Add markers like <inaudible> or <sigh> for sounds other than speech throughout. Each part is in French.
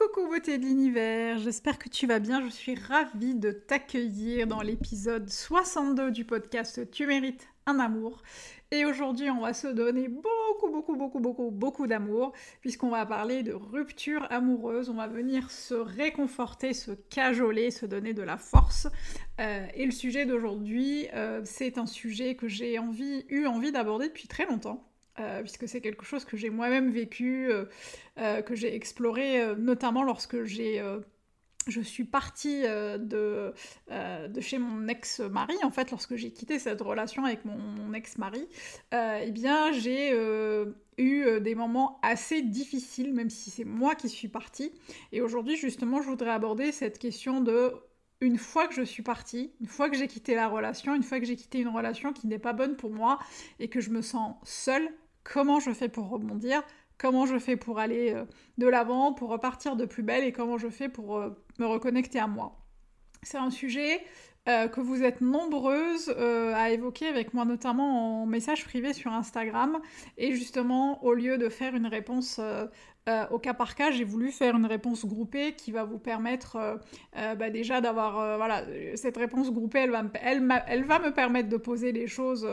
Coucou beauté de l'univers, j'espère que tu vas bien, je suis ravie de t'accueillir dans l'épisode 62 du podcast Tu mérites un amour. Et aujourd'hui on va se donner beaucoup beaucoup beaucoup beaucoup beaucoup d'amour puisqu'on va parler de rupture amoureuse, on va venir se réconforter, se cajoler, se donner de la force. Euh, et le sujet d'aujourd'hui euh, c'est un sujet que j'ai eu envie d'aborder depuis très longtemps. Euh, puisque c'est quelque chose que j'ai moi-même vécu, euh, euh, que j'ai exploré, notamment lorsque j'ai je suis partie de, de chez mon ex-mari, en fait, lorsque j'ai quitté cette relation avec mon, ex-mari, eh bien, j'ai eu des moments assez difficiles, même si c'est moi qui suis partie. Et aujourd'hui, justement, je voudrais aborder cette question de une fois que je suis partie, une fois que j'ai quitté la relation, une fois que j'ai quitté une relation qui n'est pas bonne pour moi et que je me sens seule, comment je fais pour rebondir, comment je fais pour aller euh, de l'avant, pour repartir de plus belle et comment je fais pour euh, me reconnecter à moi. C'est un sujet euh, que vous êtes nombreuses à évoquer avec moi, notamment en message privé sur Instagram. Et justement, au lieu de faire une réponse au cas par cas, j'ai voulu faire une réponse groupée qui va vous permettre bah, déjà d'avoir... voilà, cette réponse groupée, elle va, elle va me permettre de poser les choses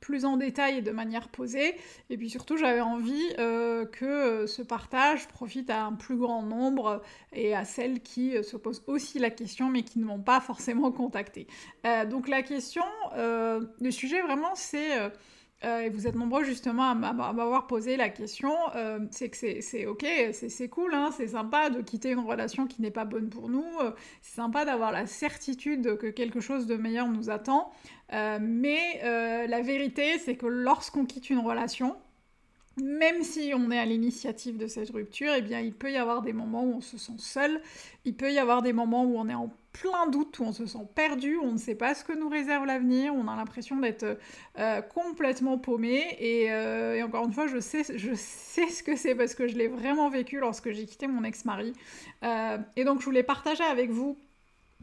plus en détail et de manière posée. Et puis surtout, j'avais envie euh, que euh, ce partage profite à un plus grand nombre et à celles qui euh, se posent aussi la question mais qui ne m'ont pas forcément contacté. donc la question, le sujet vraiment, c'est euh, et vous êtes nombreux justement à m'avoir posé la question, euh, c'est que c'est ok, c'est cool, hein, c'est sympa de quitter une relation qui n'est pas bonne pour nous, euh, c'est sympa d'avoir la certitude que quelque chose de meilleur nous attend, mais la vérité c'est que lorsqu'on quitte une relation, même si on est à l'initiative de cette rupture, eh bien, il peut y avoir des moments où on se sent seul, il peut y avoir des moments où on est en plein doute, où on se sent perdu, on ne sait pas ce que nous réserve l'avenir, on a l'impression d'être euh, complètement paumé. Euh, et, encore une fois, je sais, je sais ce que c'est parce que je l'ai vraiment vécu lorsque j'ai quitté mon ex-mari. Euh, et donc, je voulais partager avec vous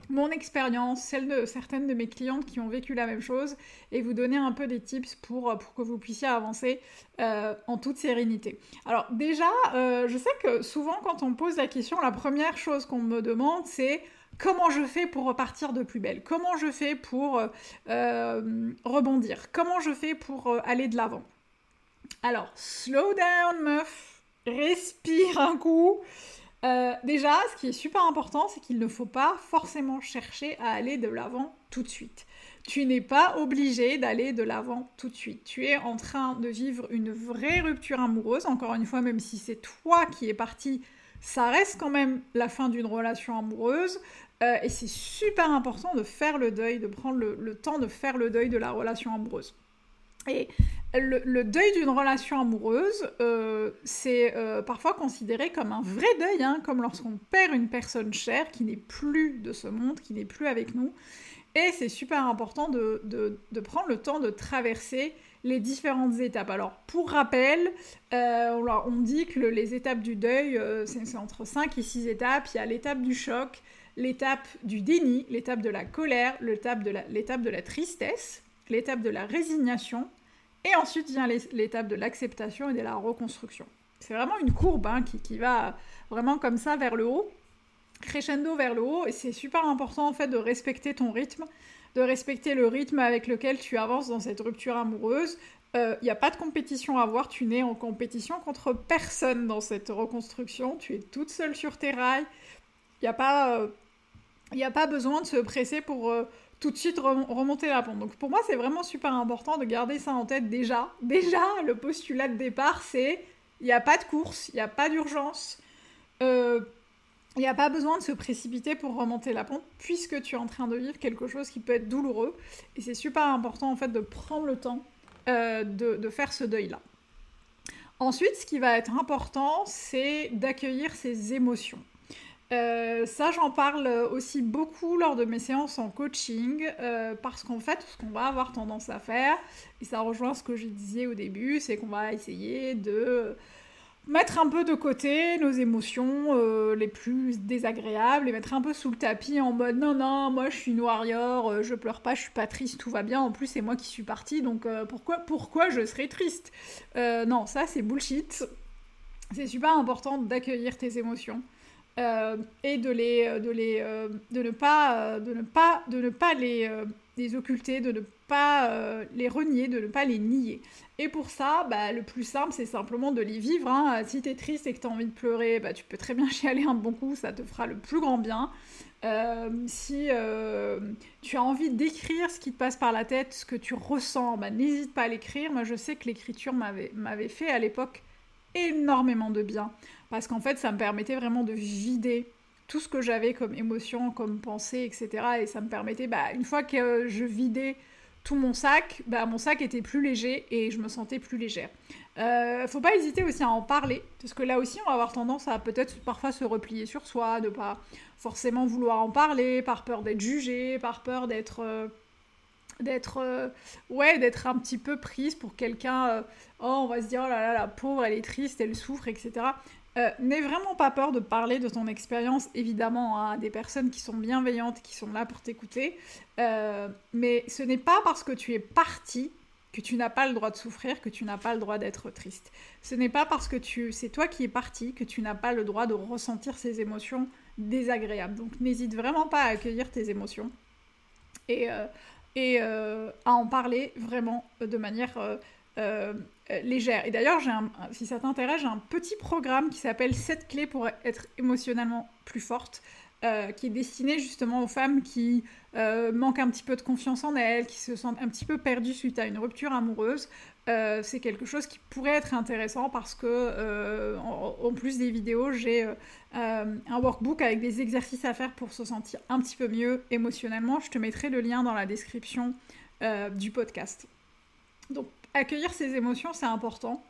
mon expérience, celle de certaines de mes clientes qui ont vécu la même chose, et vous donner un peu des tips pour, pour que vous puissiez avancer euh, en toute sérénité. Alors déjà, euh, je sais que souvent quand on pose la question, la première chose qu'on me demande, c'est comment je fais pour repartir de plus belle? Comment je fais pour euh, rebondir? Comment je fais pour aller de l'avant? Alors, slow down, meuf, respire un coup. Euh, déjà, ce qui est super important, c'est qu'il ne faut pas forcément chercher à aller de l'avant tout de suite. Tu n'es pas obligé d'aller de l'avant tout de suite. Tu es en train de vivre une vraie rupture amoureuse. Encore une fois, même si c'est toi qui es parti, ça reste quand même la fin d'une relation amoureuse. Euh, et c'est super important de faire le deuil, de prendre le temps de faire le deuil de la relation amoureuse. Et le, deuil d'une relation amoureuse, euh, c'est euh, parfois considéré comme un vrai deuil, hein, comme lorsqu'on perd une personne chère qui n'est plus de ce monde, qui n'est plus avec nous. Et c'est super important de, prendre le temps de traverser les différentes étapes. Alors, pour rappel, euh, on dit que les étapes du deuil, c'est entre 5 et 6 étapes. Il y a l'étape du choc, l'étape du déni, l'étape de la colère, l'étape de de la tristesse, l'étape de la résignation, et ensuite vient l'étape de l'acceptation et de la reconstruction. C'est vraiment une courbe hein, qui, va vraiment comme ça vers le haut, crescendo vers le haut, et c'est super important en fait de respecter ton rythme, de respecter le rythme avec lequel tu avances dans cette rupture amoureuse. Il euh, n'y a pas de compétition à avoir, tu n'es en compétition contre personne dans cette reconstruction, tu es toute seule sur tes rails, il n'y a, pas, euh, a pas besoin de se presser pour... Euh, tout de suite remonter la pente. Donc pour moi, c'est vraiment super important de garder ça en tête déjà. Déjà, le postulat de départ, c'est il n'y a pas de course, il n'y a pas d'urgence. Euh, il n'y a pas besoin de se précipiter pour remonter la pente puisque tu es en train de vivre quelque chose qui peut être douloureux. Et c'est super important en fait de prendre le temps euh, de, faire ce deuil-là. Ensuite, ce qui va être important, c'est d'accueillir ses émotions. Euh, ça, j'en parle aussi beaucoup lors de mes séances en coaching, euh, parce qu'en fait, ce qu'on va avoir tendance à faire, et ça rejoint ce que je disais au début, c'est qu'on va essayer de mettre un peu de côté nos émotions euh, les plus désagréables, les mettre un peu sous le tapis en mode non, non, moi je suis une warrior, je pleure pas, je suis pas triste, tout va bien, en plus c'est moi qui suis partie, donc pourquoi, pourquoi je serais triste? Non, ça c'est bullshit. C'est super important d'accueillir tes émotions. Euh, et de les, euh, de les, euh, de ne pas, de ne pas, de ne pas les, occulter, de ne pas les renier, de ne pas les nier. Et pour ça, bah, le plus simple, c'est simplement de les vivre. Hein. Si tu es triste et que tu as envie de pleurer, bah, tu peux très bien <laughs> chialer un bon coup, ça te fera le plus grand bien. si tu as envie d'écrire ce qui te passe par la tête, ce que tu ressens, bah, n'hésite pas à l'écrire. Moi, je sais que l'écriture m'avait fait à l'époque énormément de bien parce qu'en fait ça me permettait vraiment de vider tout ce que j'avais comme émotion, comme pensée, etc. Et ça me permettait, bah, une fois que je vidais tout mon sac, bah, mon sac était plus léger et je me sentais plus légère. Euh, faut pas hésiter aussi à en parler, parce que là aussi on va avoir tendance à peut-être parfois se replier sur soi, de pas forcément vouloir en parler, par peur d'être jugé, par peur d'être... Euh, d'être euh, ouais d'être un petit peu prise pour quelqu'un euh, oh on va se dire oh là là la pauvre elle est triste elle souffre etc euh, n'aie vraiment pas peur de parler de ton expérience évidemment à des personnes qui sont bienveillantes qui sont là pour t'écouter mais ce n'est pas parce que tu es parti que tu n'as pas le droit de souffrir, que tu n'as pas le droit d'être triste. Ce n'est pas parce que tu, c'est toi qui es parti que tu n'as pas le droit de ressentir ces émotions désagréables. Donc n'hésite vraiment pas à accueillir tes émotions. Et et euh, à en parler vraiment de manière euh, euh, légère. Et d'ailleurs, si ça t'intéresse, j'ai un petit programme qui s'appelle 7 clés pour être émotionnellement plus forte. Qui est destiné justement aux femmes qui manquent un petit peu de confiance en elles, qui se sentent un petit peu perdues suite à une rupture amoureuse, euh, c'est quelque chose qui pourrait être intéressant parce que, euh, en, plus des vidéos, j'ai euh, un workbook avec des exercices à faire pour se sentir un petit peu mieux émotionnellement. Je te mettrai le lien dans la description du podcast. Donc, accueillir ses émotions, c'est important.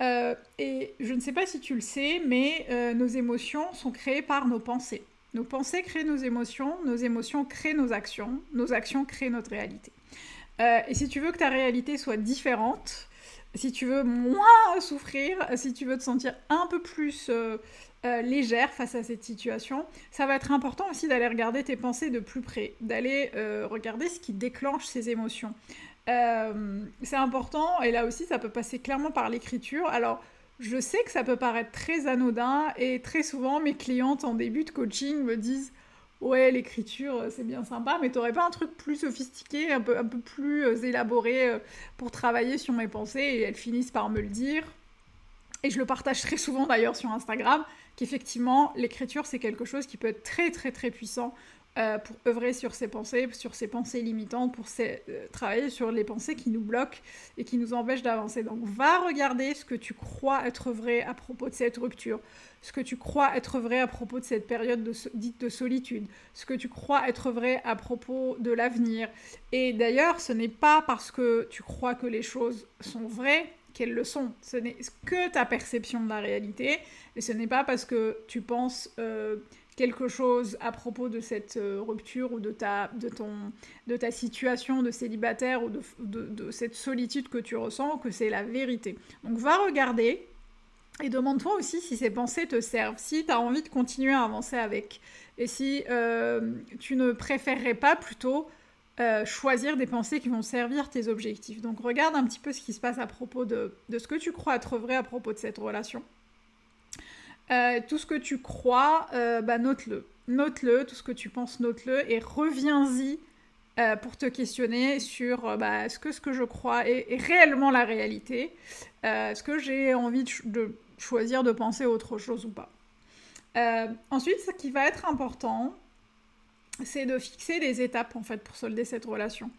et je ne sais pas si tu le sais, mais nos émotions sont créées par nos pensées. Nos pensées créent nos émotions, nos émotions créent nos actions, nos actions créent notre réalité. Euh, et si tu veux que ta réalité soit différente, si tu veux moins souffrir, si tu veux te sentir un peu plus euh, euh, légère face à cette situation, ça va être important aussi d'aller regarder tes pensées de plus près, d'aller regarder ce qui déclenche ces émotions. c'est important, et là aussi ça peut passer clairement par l'écriture. Alors, je sais que ça peut paraître très anodin, et très souvent mes clientes en début de coaching me disent ouais, l'écriture, euh, c'est bien sympa, mais t'aurais pas un truc plus sophistiqué, un peu, un peu plus euh, élaboré euh, pour travailler sur mes pensées Et elles finissent par me le dire. Et je le partage très souvent d'ailleurs sur Instagram, qu'effectivement, l'écriture, c'est quelque chose qui peut être très très très puissant euh, pour œuvrer sur ses pensées, sur ses pensées limitantes, pour euh, travailler sur les pensées qui nous bloquent et qui nous empêchent d'avancer. Donc va regarder ce que tu crois être vrai à propos de cette rupture, ce que tu crois être vrai à propos de cette période dite de solitude, ce que tu crois être vrai à propos de l'avenir. Et d'ailleurs, ce n'est pas parce que tu crois que les choses sont vraies qu'elles le sont. Ce n'est que ta perception de la réalité, et ce n'est pas parce que tu penses... Euh, quelque chose à propos de cette euh, rupture ou de ta, de, ton, de ta situation de célibataire ou de, cette solitude que tu ressens, que c'est la vérité. Donc va regarder et demande-toi aussi si ces pensées te servent, si tu as envie de continuer à avancer avec, et si euh, tu ne préférerais pas plutôt euh, choisir des pensées qui vont servir tes objectifs. Donc regarde un petit peu ce qui se passe à propos de, de ce que tu crois être vrai à propos de cette relation. Euh, tout ce que tu crois, euh, bah, note-le. Note-le, tout ce que tu penses, note-le et reviens-y euh, pour te questionner sur bah, est-ce que ce que je crois est, réellement la réalité Est-ce que j'ai envie de, choisir de penser autre chose ou pas Ensuite, ce qui va être important, c'est de fixer des étapes en fait pour solder cette relation.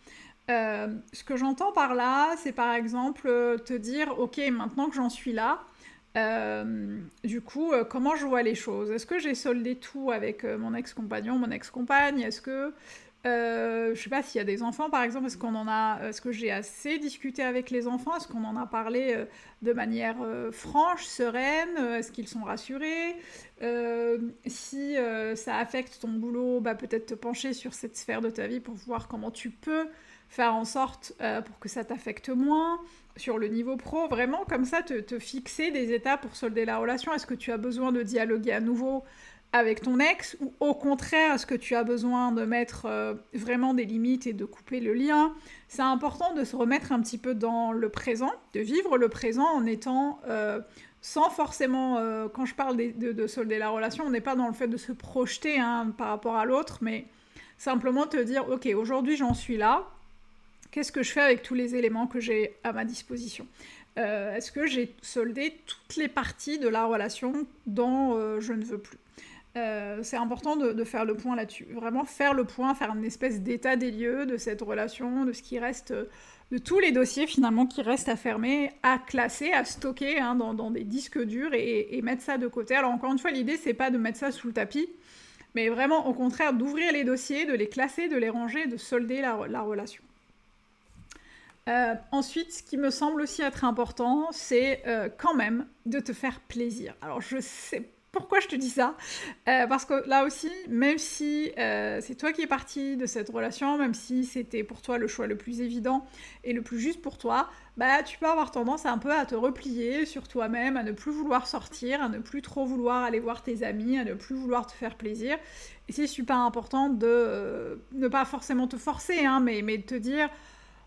ce que j'entends par là, c'est par exemple te dire ok, maintenant que j'en suis là, Euh, du coup, euh, comment je vois les choses? Est-ce que j'ai soldé tout avec euh, mon ex-compagnon, mon ex-compagne? Est-ce que je sais pas s'il y a des enfants par exemple, est-ce que j'ai assez discuté avec les enfants, est-ce qu'on en a parlé de manière franche, sereine, est-ce qu'ils sont rassurés? Si ça affecte ton boulot, bah, peut-être te pencher sur cette sphère de ta vie pour voir comment tu peux faire en sorte pour que ça t'affecte moins sur le niveau pro, vraiment comme ça, te, fixer des étapes pour solder la relation. Est-ce que tu as besoin de dialoguer à nouveau avec ton ex ou au contraire, est-ce que tu as besoin de mettre euh, vraiment des limites et de couper le lien? C'est important de se remettre un petit peu dans le présent, de vivre le présent en étant euh, sans forcément, euh, quand je parle de, solder la relation, on n'est pas dans le fait de se projeter hein, par rapport à l'autre, mais simplement te dire, ok, aujourd'hui j'en suis là, Qu'est-ce que je fais avec tous les éléments que j'ai à ma disposition euh, Est-ce que j'ai soldé toutes les parties de la relation dont euh, je ne veux plus euh, c'est important de, faire le point là-dessus. Vraiment faire le point, faire une espèce d'état des lieux de cette relation, de ce qui reste, de tous les dossiers finalement qui restent à fermer, à classer, à stocker hein, dans, des disques durs et, mettre ça de côté. Alors encore une fois, l'idée c'est pas de mettre ça sous le tapis, mais vraiment au contraire d'ouvrir les dossiers, de les classer, de les ranger, de solder la relation. Euh, ensuite, ce qui me semble aussi être important, c'est euh, quand même de te faire plaisir. Alors, je sais pourquoi je te dis ça, euh, parce que là aussi, même si c'est toi qui es parti de cette relation, même si c'était pour toi le choix le plus évident et le plus juste pour toi, bah tu peux avoir tendance un peu à te replier sur toi-même, à ne plus vouloir sortir, à ne plus trop vouloir aller voir tes amis, à ne plus vouloir te faire plaisir. Et c'est super important de ne pas forcément te forcer, hein, mais, mais de te dire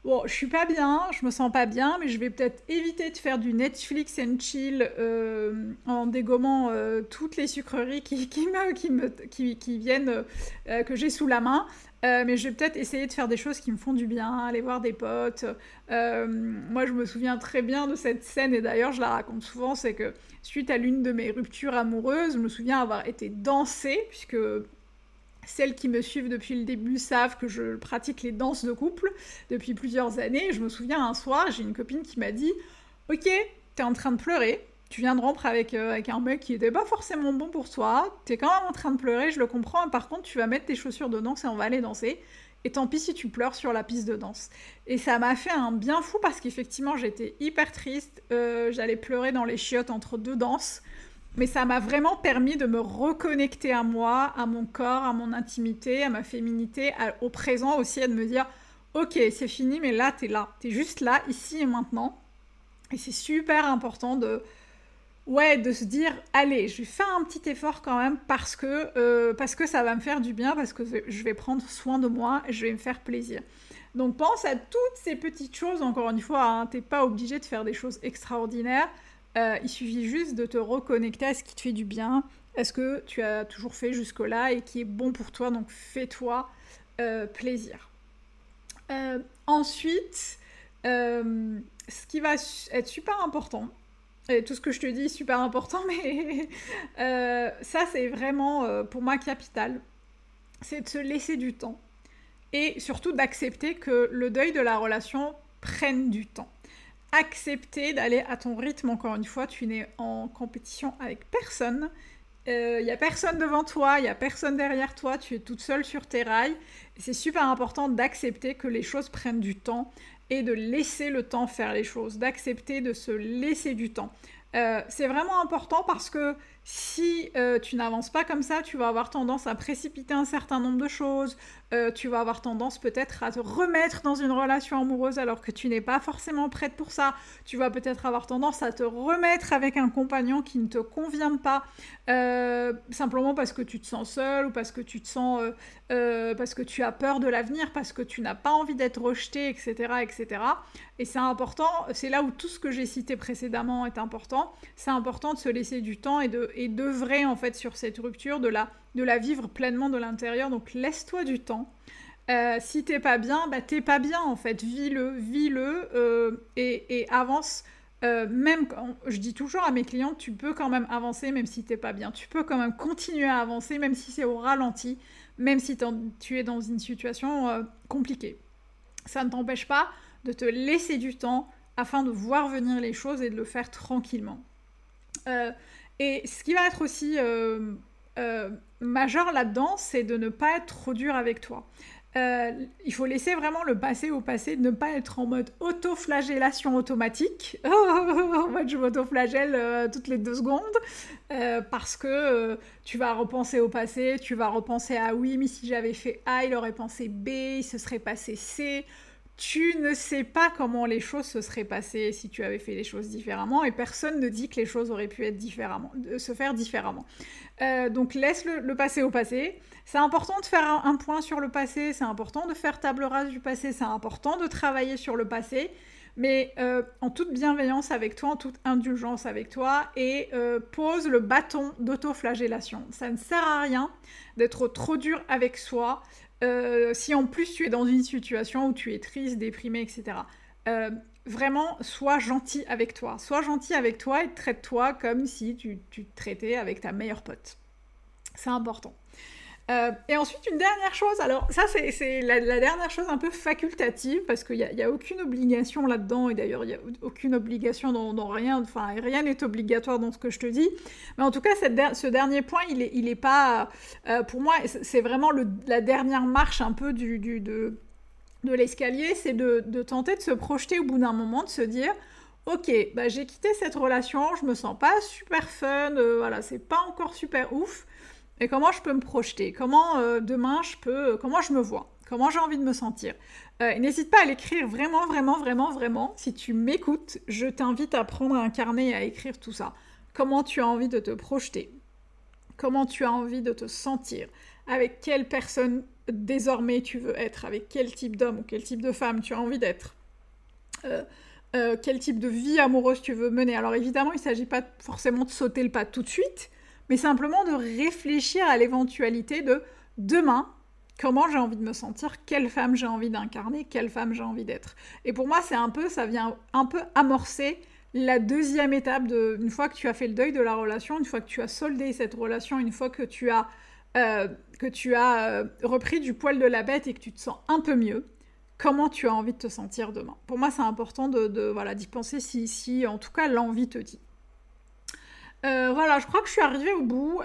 bon, je suis pas bien, je me sens pas bien, mais je vais peut-être éviter de faire du Netflix and chill euh, en dégommant euh, toutes les sucreries qui, me, qui, me, qui, qui viennent, euh, que j'ai sous la main. mais je vais peut-être essayer de faire des choses qui me font du bien, aller voir des potes. moi, je me souviens très bien de cette scène, et d'ailleurs, je la raconte souvent, c'est que suite à l'une de mes ruptures amoureuses, je me souviens avoir été dansée, puisque celles qui me suivent depuis le début savent que je pratique les danses de couple depuis plusieurs années. Je me souviens un soir, j'ai une copine qui m'a dit Ok, t'es en train de pleurer, tu viens de rompre avec, euh, avec un mec qui était pas forcément bon pour toi, t'es quand même en train de pleurer, je le comprends, par contre, tu vas mettre tes chaussures de danse et on va aller danser. Et tant pis si tu pleures sur la piste de danse. Et ça m'a fait un bien fou parce qu'effectivement j'étais hyper triste. Euh, j'allais pleurer dans les chiottes entre deux danses mais ça m'a vraiment permis de me reconnecter à moi, à mon corps, à mon intimité, à ma féminité, au présent aussi, et de me dire, ok, c'est fini, mais là, t'es là, t'es juste là, ici et maintenant. Et c'est super important de, ouais, de se dire, allez, je vais faire un petit effort quand même parce que, euh, parce que ça va me faire du bien, parce que je vais prendre soin de moi, et je vais me faire plaisir. Donc pense à toutes ces petites choses, encore une fois, hein, t'es pas obligé de faire des choses extraordinaires. Euh, il suffit juste de te reconnecter à ce qui te fait du bien, à ce que tu as toujours fait jusque-là et qui est bon pour toi. Donc fais-toi euh, plaisir. Euh, ensuite, ce qui va être super important, et tout ce que je te dis est super important, <laughs> mais ça c'est vraiment pour moi capital, c'est de se laisser du temps. Et surtout d'accepter que le deuil de la relation prenne du temps accepter d'aller à ton rythme. Encore une fois, tu n'es en compétition avec personne. Il euh, n'y a personne devant toi, il n'y a personne derrière toi, tu es toute seule sur tes rails. C'est super important d'accepter que les choses prennent du temps et de laisser le temps faire les choses, d'accepter de se laisser du temps. Euh, c'est vraiment important parce que si euh, tu n'avances pas comme ça, tu vas avoir tendance à précipiter un certain nombre de choses, euh, tu vas avoir tendance peut-être à te remettre dans une relation amoureuse alors que tu n'es pas forcément prête pour ça, tu vas peut-être avoir tendance à te remettre avec un compagnon qui ne te convient pas, euh, simplement parce que tu te sens seule ou parce que tu te sens... parce que tu as peur de l'avenir, parce que tu n'as pas envie d'être rejeté, etc. etc. Et c'est important, c'est là où tout ce que j'ai cité précédemment est important, c'est important de se laisser du temps et de et d'œuvrer en fait sur cette rupture, de la, de la vivre pleinement de l'intérieur. Donc laisse-toi du temps. Euh, si t'es pas bien, bah t'es pas bien en fait. Vis-le, vis-le euh, et, avance. Euh, même quand je dis toujours à mes clients, tu peux quand même avancer même si t'es pas bien. Tu peux quand même continuer à avancer même si c'est au ralenti, même si tu es dans une situation compliquée. Ça ne t'empêche pas de te laisser du temps afin de voir venir les choses et de le faire tranquillement. et ce qui va être aussi majeur là-dedans, c'est de ne pas être trop dur avec toi. Euh, il faut laisser vraiment le passé au passé, ne pas être en mode auto-flagellation automatique. <laughs> en mode je m'auto-flagelle euh, toutes les deux secondes. Euh, parce que tu vas repenser au passé, tu vas repenser à oui, mais si j'avais fait A, il aurait pensé B, il se serait passé C. Tu ne sais pas comment les choses se seraient passées si tu avais fait les choses différemment et personne ne dit que les choses auraient pu être différemment, se faire différemment. donc laisse le passé au passé. C'est important de faire un, point sur le passé, c'est important de faire table rase du passé, c'est important de travailler sur le passé, mais euh, en toute bienveillance avec toi, en toute indulgence avec toi, et euh, pose le bâton d'autoflagellation. Ça ne sert à rien d'être trop dur avec soi euh, si en plus tu es dans une situation où tu es triste, déprimé, etc. vraiment, sois gentil avec toi. Sois gentil avec toi et traite-toi comme si tu, tu te traitais avec ta meilleure pote. C'est important. Euh, et ensuite, une dernière chose, alors ça c'est la, dernière chose un peu facultative, parce qu'il n'y a, aucune obligation là-dedans, et d'ailleurs il n'y a aucune obligation dans, rien, enfin rien n'est obligatoire dans ce que je te dis, mais en tout cas ce dernier point, il n'est il est pas, euh, pour moi, c'est vraiment la dernière marche un peu du, de, l'escalier, c'est de, de, tenter de se projeter au bout d'un moment, de se dire, ok, bah, j'ai quitté cette relation, je me sens pas super fun, euh, voilà, c'est pas encore super ouf, et comment je peux me projeter? Comment euh, demain je peux... Euh, comment je me vois? Comment j'ai envie de me sentir? Euh, N'hésite pas à l'écrire vraiment, vraiment, vraiment, vraiment. Si tu m'écoutes, je t'invite à prendre un carnet et à écrire tout ça. Comment tu as envie de te projeter? Comment tu as envie de te sentir? Avec quelle personne désormais tu veux être? Avec quel type d'homme ou quel type de femme tu as envie d'être? Quel type de vie amoureuse tu veux mener? Alors évidemment, il ne s'agit pas forcément de sauter le pas tout de suite, mais simplement de réfléchir à l'éventualité de demain, comment j'ai envie de me sentir, quelle femme j'ai envie d'incarner, quelle femme j'ai envie d'être. Et pour moi, c'est un peu, ça vient un peu amorcer la deuxième étape de, une fois que tu as fait le deuil de la relation, une fois que tu as soldé cette relation, une fois que tu as, euh, que tu as euh, repris du poil de la bête et que tu te sens un peu mieux, comment tu as envie de te sentir demain. Pour moi, c'est important de, voilà d'y penser si, si, en tout cas, l'envie te dit. Euh, voilà, je crois que je suis arrivée au bout.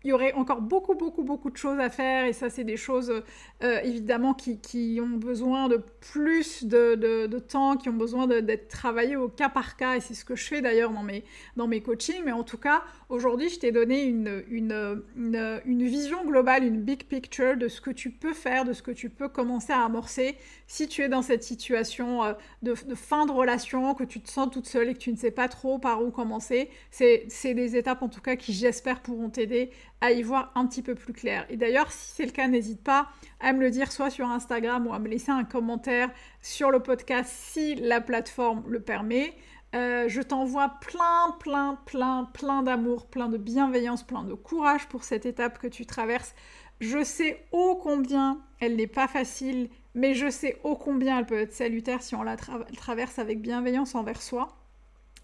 Euh, il y aurait encore beaucoup, beaucoup, beaucoup de choses à faire, et ça, c'est des choses euh, évidemment qui, ont besoin de plus de, temps, qui ont besoin d'être travaillées au cas par cas, et c'est ce que je fais d'ailleurs dans mes, dans mes coachings. Mais en tout cas, aujourd'hui, je t'ai donné une, une, une, vision globale, une big picture de ce que tu peux faire, de ce que tu peux commencer à amorcer si tu es dans cette situation de, de fin de relation, que tu te sens toute seule et que tu ne sais pas trop par où commencer. C'est des étapes en tout cas qui, j'espère, pourront t'aider à y voir un petit peu plus clair. Et d'ailleurs, si c'est le cas, n'hésite pas à me le dire soit sur Instagram ou à me laisser un commentaire sur le podcast si la plateforme le permet. Euh, je t'envoie plein, plein, plein, plein d'amour, plein de bienveillance, plein de courage pour cette étape que tu traverses. Je sais ô combien elle n'est pas facile, mais je sais ô combien elle peut être salutaire si on la traverse avec bienveillance envers soi.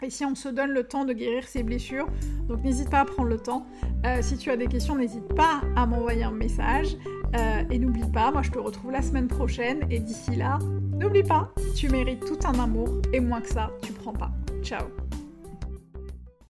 Et si on se donne le temps de guérir ses blessures, donc n'hésite pas à prendre le temps. Euh, si tu as des questions, n'hésite pas à m'envoyer un message. Euh, et n'oublie pas, moi je te retrouve la semaine prochaine. Et d'ici là, n'oublie pas, tu mérites tout un amour. Et moins que ça, tu prends pas. Ciao